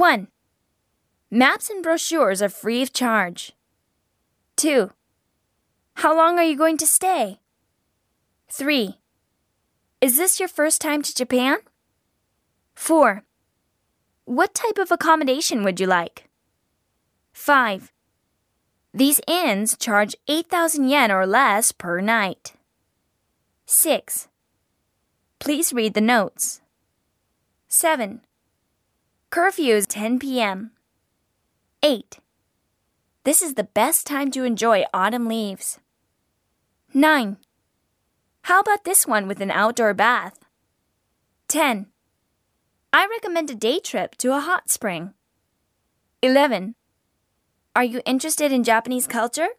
1. Maps and brochures are free of charge. 2. How long are you going to stay? 3. Is this your first time to Japan? 4. What type of accommodation would you like? 5. These inns charge 8,000 yen or less per night. 6. Please read the notes. 7. Curfew is 10 p.m. 8. This is the best time to enjoy autumn leaves. 9. How about this one with an outdoor bath? 10. I recommend a day trip to a hot spring. 11. Are you interested in Japanese culture?